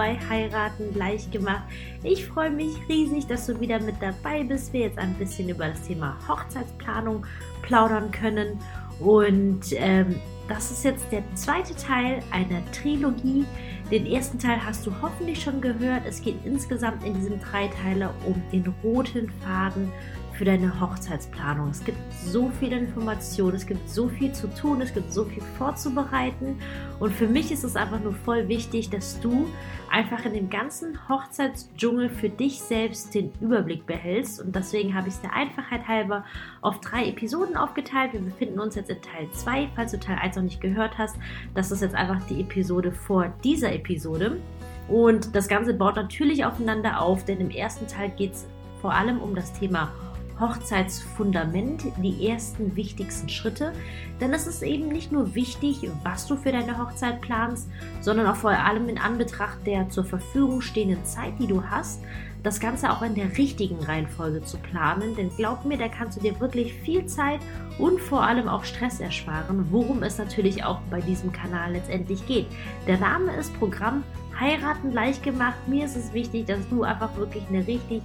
Bei Heiraten leicht gemacht. Ich freue mich riesig, dass du wieder mit dabei bist. Wir jetzt ein bisschen über das Thema Hochzeitsplanung plaudern können. Und ähm, das ist jetzt der zweite Teil einer Trilogie. Den ersten Teil hast du hoffentlich schon gehört. Es geht insgesamt in diesem Dreiteiler um den roten Faden für deine Hochzeitsplanung. Es gibt so viele Informationen, es gibt so viel zu tun, es gibt so viel vorzubereiten. Und für mich ist es einfach nur voll wichtig, dass du einfach in dem ganzen Hochzeitsdschungel für dich selbst den Überblick behältst. Und deswegen habe ich es der Einfachheit halber auf drei Episoden aufgeteilt. Wir befinden uns jetzt in Teil 2. Falls du Teil 1 noch nicht gehört hast, das ist jetzt einfach die Episode vor dieser Episode. Und das Ganze baut natürlich aufeinander auf, denn im ersten Teil geht es vor allem um das Thema Hochzeitsfundament, die ersten wichtigsten Schritte. Denn es ist eben nicht nur wichtig, was du für deine Hochzeit planst, sondern auch vor allem in Anbetracht der zur Verfügung stehenden Zeit, die du hast, das Ganze auch in der richtigen Reihenfolge zu planen. Denn glaub mir, da kannst du dir wirklich viel Zeit und vor allem auch Stress ersparen, worum es natürlich auch bei diesem Kanal letztendlich geht. Der Name ist Programm Heiraten leicht gemacht. Mir ist es wichtig, dass du einfach wirklich eine richtig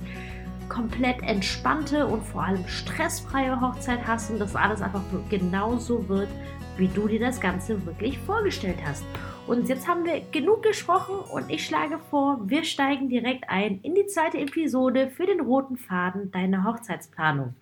komplett entspannte und vor allem stressfreie Hochzeit hast und dass alles einfach genauso wird, wie du dir das Ganze wirklich vorgestellt hast. Und jetzt haben wir genug gesprochen und ich schlage vor, wir steigen direkt ein in die zweite Episode für den roten Faden deiner Hochzeitsplanung.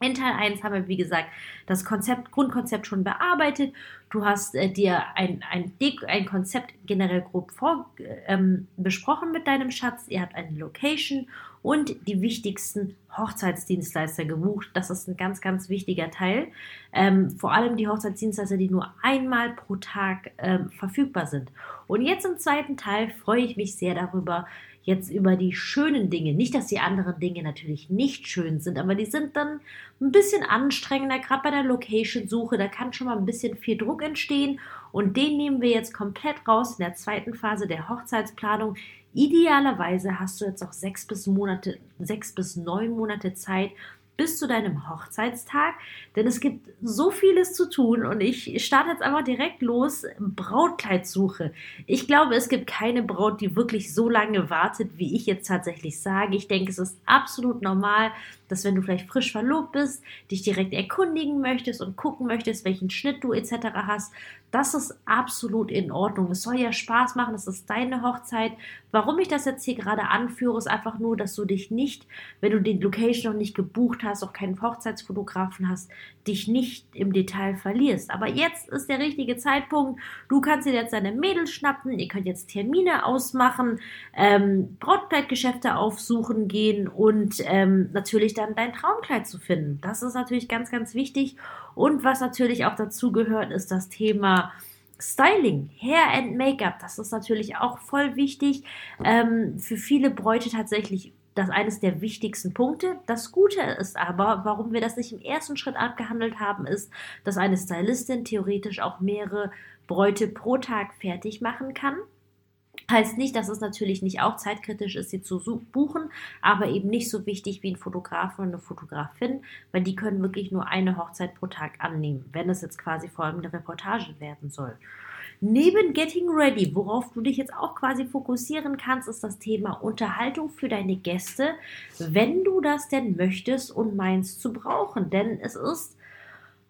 In Teil 1 haben wir, wie gesagt, das Konzept, Grundkonzept schon bearbeitet. Du hast äh, dir ein, ein, ein Konzept generell grob vor, ähm, besprochen mit deinem Schatz. Ihr habt eine Location und die wichtigsten Hochzeitsdienstleister gebucht. Das ist ein ganz, ganz wichtiger Teil. Ähm, vor allem die Hochzeitsdienstleister, die nur einmal pro Tag ähm, verfügbar sind. Und jetzt im zweiten Teil freue ich mich sehr darüber, jetzt über die schönen Dinge. Nicht, dass die anderen Dinge natürlich nicht schön sind, aber die sind dann ein bisschen anstrengender, gerade bei der Location-Suche. Da kann schon mal ein bisschen viel Druck entstehen und den nehmen wir jetzt komplett raus in der zweiten Phase der Hochzeitsplanung. Idealerweise hast du jetzt auch sechs bis Monate, sechs bis neun Monate Zeit, bis zu deinem Hochzeitstag, denn es gibt so vieles zu tun und ich starte jetzt einfach direkt los. Brautkleidsuche. Ich glaube, es gibt keine Braut, die wirklich so lange wartet, wie ich jetzt tatsächlich sage. Ich denke, es ist absolut normal, dass wenn du vielleicht frisch verlobt bist, dich direkt erkundigen möchtest und gucken möchtest, welchen Schnitt du etc. hast, das ist absolut in Ordnung. Es soll ja Spaß machen, es ist deine Hochzeit. Warum ich das jetzt hier gerade anführe, ist einfach nur, dass du dich nicht, wenn du die Location noch nicht gebucht hast, auch keinen Hochzeitsfotografen hast, dich nicht im Detail verlierst. Aber jetzt ist der richtige Zeitpunkt. Du kannst dir jetzt deine Mädels schnappen, ihr könnt jetzt Termine ausmachen, ähm, Brautkleidgeschäfte aufsuchen gehen und ähm, natürlich dann dein Traumkleid zu finden. Das ist natürlich ganz, ganz wichtig. Und was natürlich auch dazu gehört, ist das Thema Styling, Hair and Make-up, das ist natürlich auch voll wichtig. Ähm, für viele Bräute tatsächlich das eines der wichtigsten Punkte. Das Gute ist aber, warum wir das nicht im ersten Schritt abgehandelt haben, ist, dass eine Stylistin theoretisch auch mehrere Bräute pro Tag fertig machen kann. Heißt nicht, dass es natürlich nicht auch zeitkritisch ist, sie zu buchen, aber eben nicht so wichtig wie ein Fotograf oder eine Fotografin, weil die können wirklich nur eine Hochzeit pro Tag annehmen, wenn es jetzt quasi eine Reportage werden soll. Neben Getting Ready, worauf du dich jetzt auch quasi fokussieren kannst, ist das Thema Unterhaltung für deine Gäste, wenn du das denn möchtest und meinst zu brauchen. Denn es ist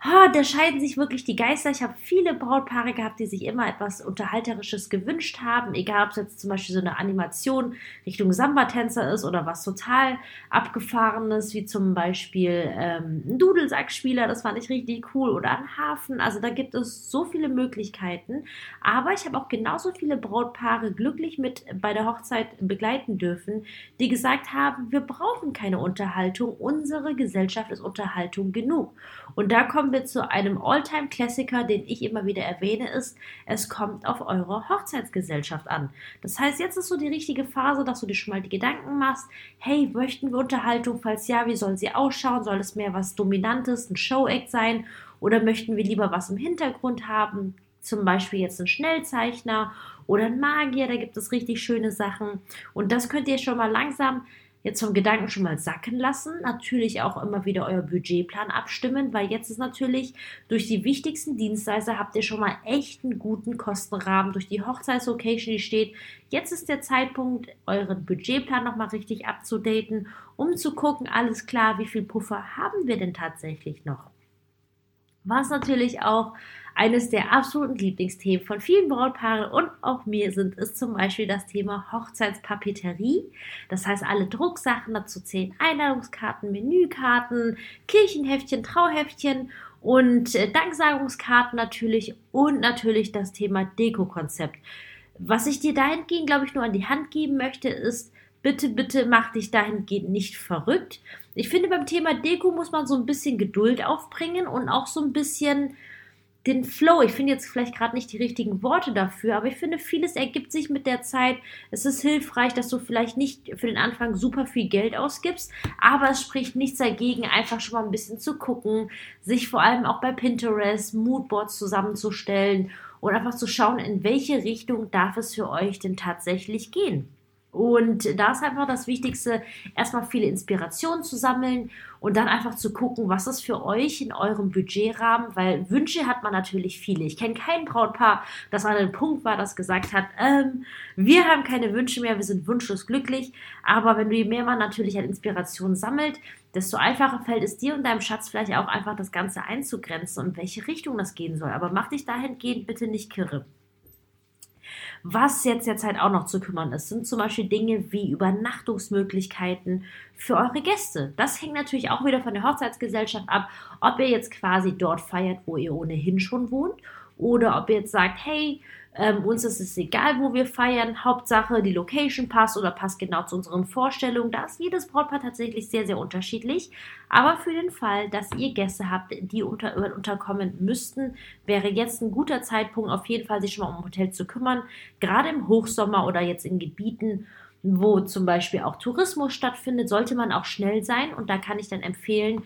ha, da scheiden sich wirklich die Geister. Ich habe viele Brautpaare gehabt, die sich immer etwas Unterhalterisches gewünscht haben, egal ob es jetzt zum Beispiel so eine Animation Richtung Samba-Tänzer ist oder was total abgefahrenes, wie zum Beispiel ähm, ein Dudelsackspieler, das fand ich richtig cool, oder ein Hafen. Also da gibt es so viele Möglichkeiten. Aber ich habe auch genauso viele Brautpaare glücklich mit bei der Hochzeit begleiten dürfen, die gesagt haben, wir brauchen keine Unterhaltung, unsere Gesellschaft ist Unterhaltung genug. Und da kommen wir zu einem Alltime-Klassiker, den ich immer wieder erwähne, ist, es kommt auf eure Hochzeitsgesellschaft an. Das heißt, jetzt ist so die richtige Phase, dass du dir schon mal die Gedanken machst, hey, möchten wir Unterhaltung? Falls ja, wie soll sie ausschauen? Soll es mehr was Dominantes, ein Show-Act sein? Oder möchten wir lieber was im Hintergrund haben? Zum Beispiel jetzt ein Schnellzeichner oder ein Magier, da gibt es richtig schöne Sachen. Und das könnt ihr schon mal langsam jetzt vom Gedanken schon mal sacken lassen. Natürlich auch immer wieder euer Budgetplan abstimmen, weil jetzt ist natürlich durch die wichtigsten Dienstleister habt ihr schon mal echt einen guten Kostenrahmen durch die Hochzeitslocation, die steht. Jetzt ist der Zeitpunkt, euren Budgetplan nochmal richtig abzudaten, um zu gucken, alles klar, wie viel Puffer haben wir denn tatsächlich noch? Was natürlich auch eines der absoluten Lieblingsthemen von vielen Brautpaaren und auch mir sind, ist zum Beispiel das Thema Hochzeitspapeterie. Das heißt, alle Drucksachen, dazu zählen Einladungskarten, Menükarten, Kirchenheftchen, Trauheftchen und äh, Danksagungskarten natürlich und natürlich das Thema Dekokonzept. Was ich dir dahingehend, glaube ich, nur an die Hand geben möchte, ist, bitte, bitte mach dich dahingehend nicht verrückt. Ich finde, beim Thema Deko muss man so ein bisschen Geduld aufbringen und auch so ein bisschen den Flow. Ich finde jetzt vielleicht gerade nicht die richtigen Worte dafür, aber ich finde, vieles ergibt sich mit der Zeit. Es ist hilfreich, dass du vielleicht nicht für den Anfang super viel Geld ausgibst, aber es spricht nichts dagegen, einfach schon mal ein bisschen zu gucken, sich vor allem auch bei Pinterest Moodboards zusammenzustellen und einfach zu schauen, in welche Richtung darf es für euch denn tatsächlich gehen. Und da ist einfach das Wichtigste, erstmal viele Inspirationen zu sammeln und dann einfach zu gucken, was ist für euch in eurem Budgetrahmen, weil Wünsche hat man natürlich viele. Ich kenne kein Brautpaar, das an einem Punkt war, das gesagt hat, ähm, wir haben keine Wünsche mehr, wir sind wunschlos glücklich. Aber wenn du je mehr man natürlich an Inspiration sammelt, desto einfacher fällt es dir und deinem Schatz vielleicht auch einfach das Ganze einzugrenzen und welche Richtung das gehen soll. Aber mach dich dahingehend bitte nicht kirre. Was jetzt derzeit auch noch zu kümmern ist, sind zum Beispiel Dinge wie Übernachtungsmöglichkeiten für eure Gäste. Das hängt natürlich auch wieder von der Hochzeitsgesellschaft ab, ob ihr jetzt quasi dort feiert, wo ihr ohnehin schon wohnt, oder ob ihr jetzt sagt, hey, ähm, uns ist es egal, wo wir feiern. Hauptsache, die Location passt oder passt genau zu unseren Vorstellungen. Da ist jedes Brautpaar tatsächlich sehr, sehr unterschiedlich. Aber für den Fall, dass ihr Gäste habt, die unter, unterkommen müssten, wäre jetzt ein guter Zeitpunkt, auf jeden Fall sich schon mal um Hotel zu kümmern. Gerade im Hochsommer oder jetzt in Gebieten, wo zum Beispiel auch Tourismus stattfindet, sollte man auch schnell sein. Und da kann ich dann empfehlen,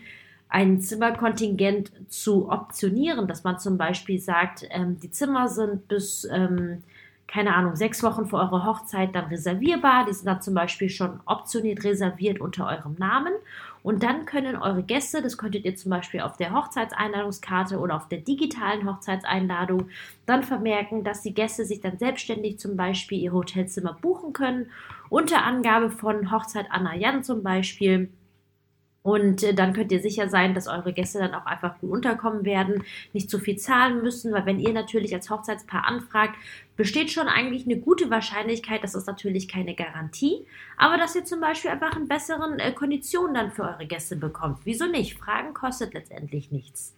ein Zimmerkontingent zu optionieren, dass man zum Beispiel sagt, ähm, die Zimmer sind bis, ähm, keine Ahnung, sechs Wochen vor eurer Hochzeit dann reservierbar. Die sind dann zum Beispiel schon optioniert reserviert unter eurem Namen. Und dann können eure Gäste, das könntet ihr zum Beispiel auf der Hochzeitseinladungskarte oder auf der digitalen Hochzeitseinladung, dann vermerken, dass die Gäste sich dann selbstständig zum Beispiel ihr Hotelzimmer buchen können. Unter Angabe von Hochzeit Anna Jan zum Beispiel und äh, dann könnt ihr sicher sein, dass eure Gäste dann auch einfach gut unterkommen werden, nicht zu viel zahlen müssen, weil wenn ihr natürlich als Hochzeitspaar anfragt, besteht schon eigentlich eine gute Wahrscheinlichkeit, das ist natürlich keine Garantie, aber dass ihr zum Beispiel einfach einen besseren äh, Konditionen dann für eure Gäste bekommt. Wieso nicht? Fragen kostet letztendlich nichts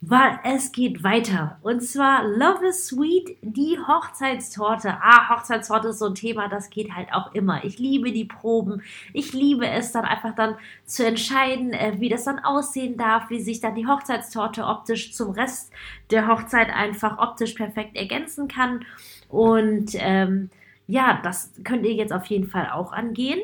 weil es geht weiter. Und zwar Love is Sweet, die Hochzeitstorte. Ah, Hochzeitstorte ist so ein Thema, das geht halt auch immer. Ich liebe die Proben. Ich liebe es dann einfach dann zu entscheiden, äh, wie das dann aussehen darf, wie sich dann die Hochzeitstorte optisch zum Rest der Hochzeit einfach optisch perfekt ergänzen kann. Und ähm, ja, das könnt ihr jetzt auf jeden Fall auch angehen.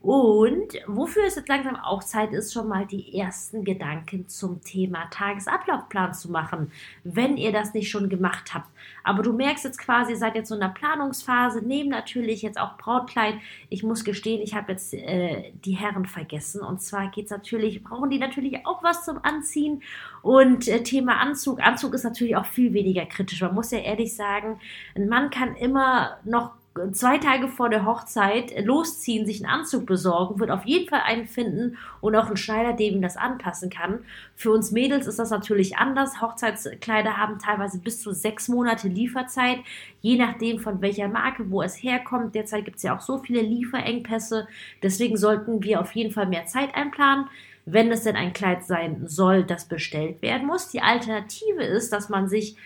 Und wofür es jetzt langsam auch Zeit ist, schon mal die ersten Gedanken zum Thema Tagesablaufplan zu machen, wenn ihr das nicht schon gemacht habt. Aber du merkst jetzt quasi, ihr seid jetzt so in der Planungsphase, neben natürlich jetzt auch Brautkleid. Ich muss gestehen, ich habe jetzt äh, die Herren vergessen. Und zwar geht es natürlich, brauchen die natürlich auch was zum Anziehen. Und äh, Thema Anzug. Anzug ist natürlich auch viel weniger kritisch. Man muss ja ehrlich sagen, ein Mann kann immer noch zwei Tage vor der Hochzeit losziehen, sich einen Anzug besorgen, wird auf jeden Fall einen finden und auch einen Schneider, der ihm das anpassen kann. Für uns Mädels ist das natürlich anders. Hochzeitskleider haben teilweise bis zu sechs Monate Lieferzeit, je nachdem von welcher Marke, wo es herkommt. Derzeit gibt es ja auch so viele Lieferengpässe. Deswegen sollten wir auf jeden Fall mehr Zeit einplanen wenn es denn ein Kleid sein soll, das bestellt werden muss. Die Alternative ist, dass man sich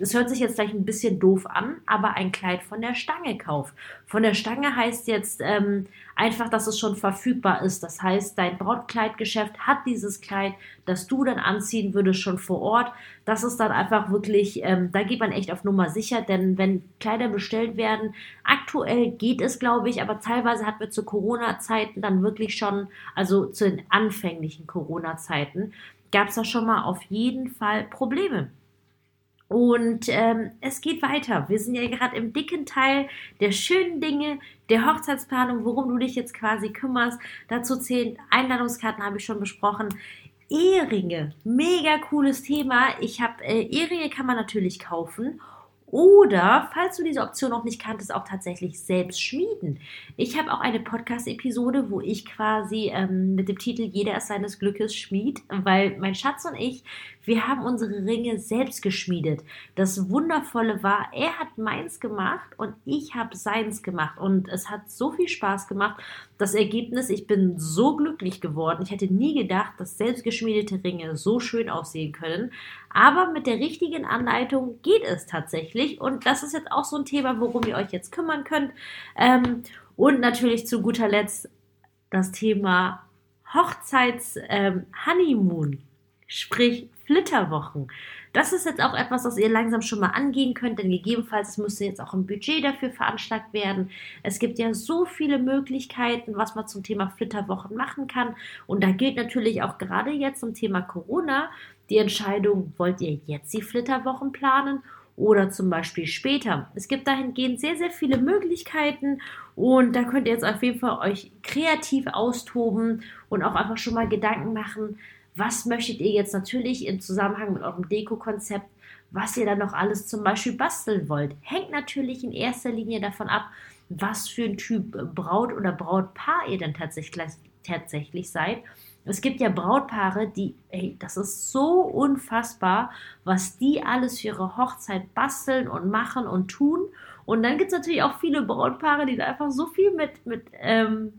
es hört sich jetzt gleich ein bisschen doof an, aber ein Kleid von der Stange kauft. Von der Stange heißt jetzt ähm, einfach, dass es schon verfügbar ist. Das heißt, dein Brautkleidgeschäft hat dieses Kleid, das du dann anziehen würdest, schon vor Ort. Das ist dann einfach wirklich, ähm, da geht man echt auf Nummer sicher, denn wenn Kleider bestellt werden, aktuell geht es, glaube ich, aber teilweise hatten wir zu Corona-Zeiten dann wirklich schon, also zu den anfänglichen Corona-Zeiten, gab es da schon mal auf jeden Fall Probleme. Und ähm, es geht weiter. Wir sind ja gerade im dicken Teil der schönen Dinge, der Hochzeitsplanung, worum du dich jetzt quasi kümmerst. Dazu zählen Einladungskarten, habe ich schon besprochen. Eheringe, mega cooles Thema. Ich habe äh, Eheringe kann man natürlich kaufen oder, falls du diese Option noch nicht kanntest, auch tatsächlich selbst schmieden. Ich habe auch eine Podcast-Episode, wo ich quasi ähm, mit dem Titel Jeder ist seines Glückes schmied, weil mein Schatz und ich, wir haben unsere Ringe selbst geschmiedet. Das Wundervolle war, er hat meins gemacht und ich habe seins gemacht. Und es hat so viel Spaß gemacht. Das Ergebnis, ich bin so glücklich geworden. Ich hätte nie gedacht, dass selbstgeschmiedete Ringe so schön aussehen können. Aber mit der richtigen Anleitung geht es tatsächlich. Und das ist jetzt auch so ein Thema, worum ihr euch jetzt kümmern könnt. Ähm, und natürlich zu guter Letzt das Thema Hochzeits-Honeymoon. Ähm, sprich Flitterwochen. Das ist jetzt auch etwas, was ihr langsam schon mal angehen könnt, denn gegebenenfalls müsste jetzt auch ein Budget dafür veranschlagt werden. Es gibt ja so viele Möglichkeiten, was man zum Thema Flitterwochen machen kann. Und da gilt natürlich auch gerade jetzt zum Thema Corona die Entscheidung, wollt ihr jetzt die Flitterwochen planen oder zum Beispiel später. Es gibt dahingehend sehr, sehr viele Möglichkeiten und da könnt ihr jetzt auf jeden Fall euch kreativ austoben und auch einfach schon mal Gedanken machen, was möchtet ihr jetzt natürlich im Zusammenhang mit eurem Deko-Konzept, was ihr dann noch alles zum Beispiel basteln wollt. Hängt natürlich in erster Linie davon ab, was für ein Typ Braut oder Brautpaar ihr dann tatsächlich, tatsächlich seid. Es gibt ja Brautpaare, die, ey, das ist so unfassbar, was die alles für ihre Hochzeit basteln und machen und tun. Und dann gibt es natürlich auch viele Brautpaare, die da einfach so viel mit, mit ähm,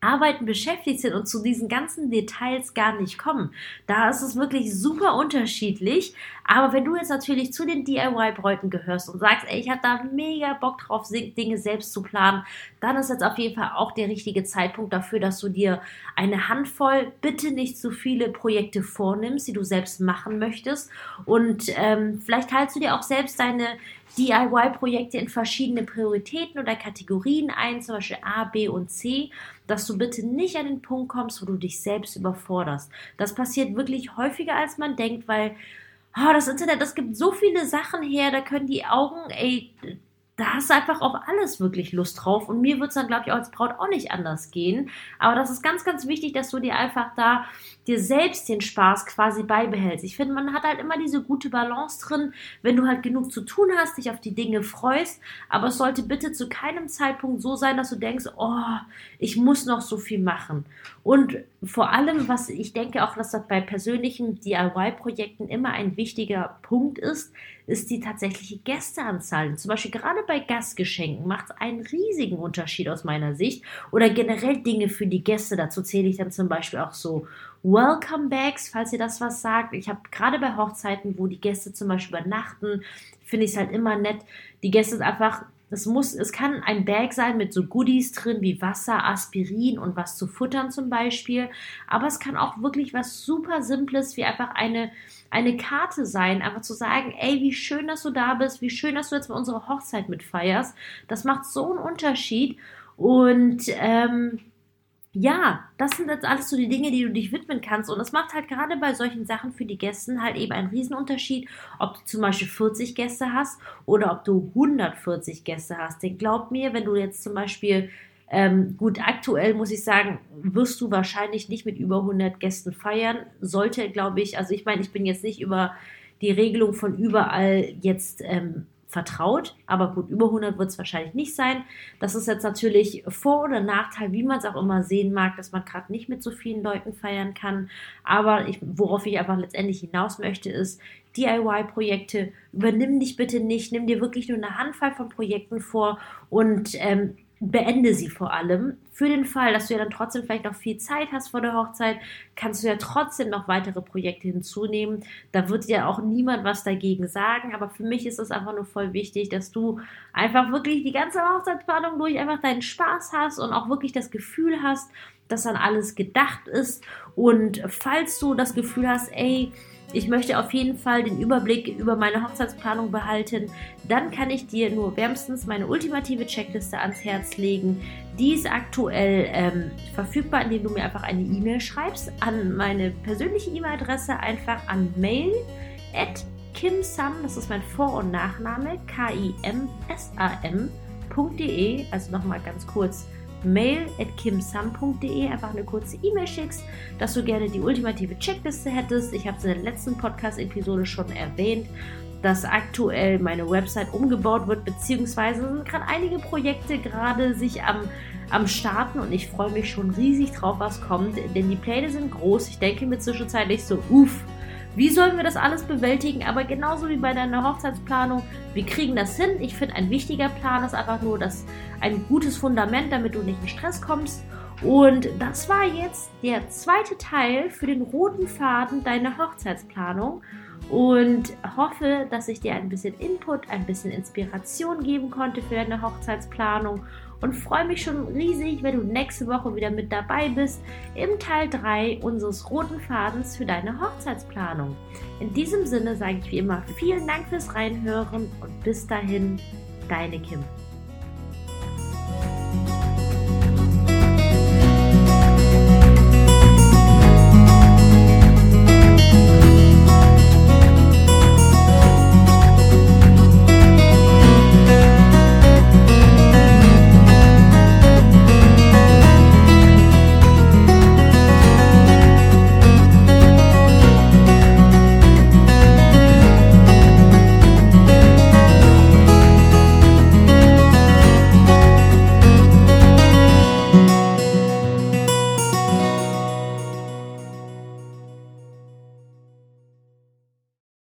Arbeiten beschäftigt sind und zu diesen ganzen Details gar nicht kommen. Da ist es wirklich super unterschiedlich. Aber wenn du jetzt natürlich zu den DIY-Bräuten gehörst und sagst, ey, ich habe da mega Bock drauf, Dinge selbst zu planen, dann ist jetzt auf jeden Fall auch der richtige Zeitpunkt dafür, dass du dir eine Handvoll, bitte nicht zu viele Projekte vornimmst, die du selbst machen möchtest. Und ähm, vielleicht teilst du dir auch selbst deine DIY-Projekte in verschiedene Prioritäten oder Kategorien ein, zum Beispiel A, B und C, dass du bitte nicht an den Punkt kommst, wo du dich selbst überforderst. Das passiert wirklich häufiger, als man denkt, weil oh, das Internet, das gibt so viele Sachen her, da können die Augen, ey, da hast du einfach auf alles wirklich Lust drauf. Und mir wird es dann, glaube ich, als Braut auch nicht anders gehen. Aber das ist ganz, ganz wichtig, dass du dir einfach da dir selbst den Spaß quasi beibehältst. Ich finde, man hat halt immer diese gute Balance drin, wenn du halt genug zu tun hast, dich auf die Dinge freust. Aber es sollte bitte zu keinem Zeitpunkt so sein, dass du denkst, oh, ich muss noch so viel machen. Und vor allem, was ich denke auch, dass das bei persönlichen DIY-Projekten immer ein wichtiger Punkt ist, ist die tatsächliche Gästeanzahl. Zum Beispiel gerade bei Gastgeschenken macht es einen riesigen Unterschied aus meiner Sicht. Oder generell Dinge für die Gäste. Dazu zähle ich dann zum Beispiel auch so Welcome Bags, falls ihr das was sagt. Ich habe gerade bei Hochzeiten, wo die Gäste zum Beispiel übernachten, finde ich es halt immer nett. Die Gäste einfach es muss, es kann ein Bag sein mit so Goodies drin wie Wasser, Aspirin und was zu futtern zum Beispiel. Aber es kann auch wirklich was super Simples wie einfach eine, eine Karte sein. Einfach zu sagen, ey, wie schön, dass du da bist, wie schön, dass du jetzt mal unsere Hochzeit mitfeierst. Das macht so einen Unterschied. Und ähm, ja, das sind jetzt alles so die Dinge, die du dich widmen kannst. Und es macht halt gerade bei solchen Sachen für die Gäste halt eben einen Riesenunterschied, ob du zum Beispiel 40 Gäste hast oder ob du 140 Gäste hast. Denn glaub mir, wenn du jetzt zum Beispiel, ähm, gut, aktuell muss ich sagen, wirst du wahrscheinlich nicht mit über 100 Gästen feiern. Sollte, glaube ich, also ich meine, ich bin jetzt nicht über die Regelung von überall jetzt ähm, vertraut. Aber gut, über 100 wird es wahrscheinlich nicht sein. Das ist jetzt natürlich Vor- oder Nachteil, wie man es auch immer sehen mag, dass man gerade nicht mit so vielen Leuten feiern kann. Aber ich, worauf ich einfach letztendlich hinaus möchte, ist, DIY-Projekte, übernimm dich bitte nicht, nimm dir wirklich nur eine Handvoll von Projekten vor und ähm, beende sie vor allem. Für den Fall, dass du ja dann trotzdem vielleicht noch viel Zeit hast vor der Hochzeit, kannst du ja trotzdem noch weitere Projekte hinzunehmen. Da wird ja auch niemand was dagegen sagen. Aber für mich ist es einfach nur voll wichtig, dass du einfach wirklich die ganze Hochzeitsplanung durch einfach deinen Spaß hast und auch wirklich das Gefühl hast, dass dann alles gedacht ist. Und falls du das Gefühl hast, ey, ich möchte auf jeden Fall den Überblick über meine Hochzeitsplanung behalten, dann kann ich dir nur wärmstens meine ultimative Checkliste ans Herz legen. Die ist aktuell ähm, verfügbar, indem du mir einfach eine E-Mail schreibst an meine persönliche E-Mail-Adresse, einfach an mail at kimsam, das ist mein Vor- und Nachname, K-I-M-S-A-M.de, also nochmal ganz kurz mail at kimsam.de einfach eine kurze E-Mail schickst, dass du gerne die ultimative Checkliste hättest. Ich habe es in der letzten Podcast-Episode schon erwähnt, dass aktuell meine Website umgebaut wird, beziehungsweise sind gerade einige Projekte gerade sich am, am Starten und ich freue mich schon riesig drauf, was kommt, denn die Pläne sind groß. Ich denke mir zwischenzeitlich so, uff, wie sollen wir das alles bewältigen? Aber genauso wie bei deiner Hochzeitsplanung, wir kriegen das hin. Ich finde, ein wichtiger Plan ist einfach nur das, ein gutes Fundament, damit du nicht in Stress kommst. Und das war jetzt der zweite Teil für den roten Faden deiner Hochzeitsplanung und hoffe, dass ich dir ein bisschen Input, ein bisschen Inspiration geben konnte für deine Hochzeitsplanung und freue mich schon riesig, wenn du nächste Woche wieder mit dabei bist im Teil 3 unseres roten Fadens für deine Hochzeitsplanung. In diesem Sinne sage ich wie immer vielen Dank fürs Reinhören und bis dahin, deine Kim.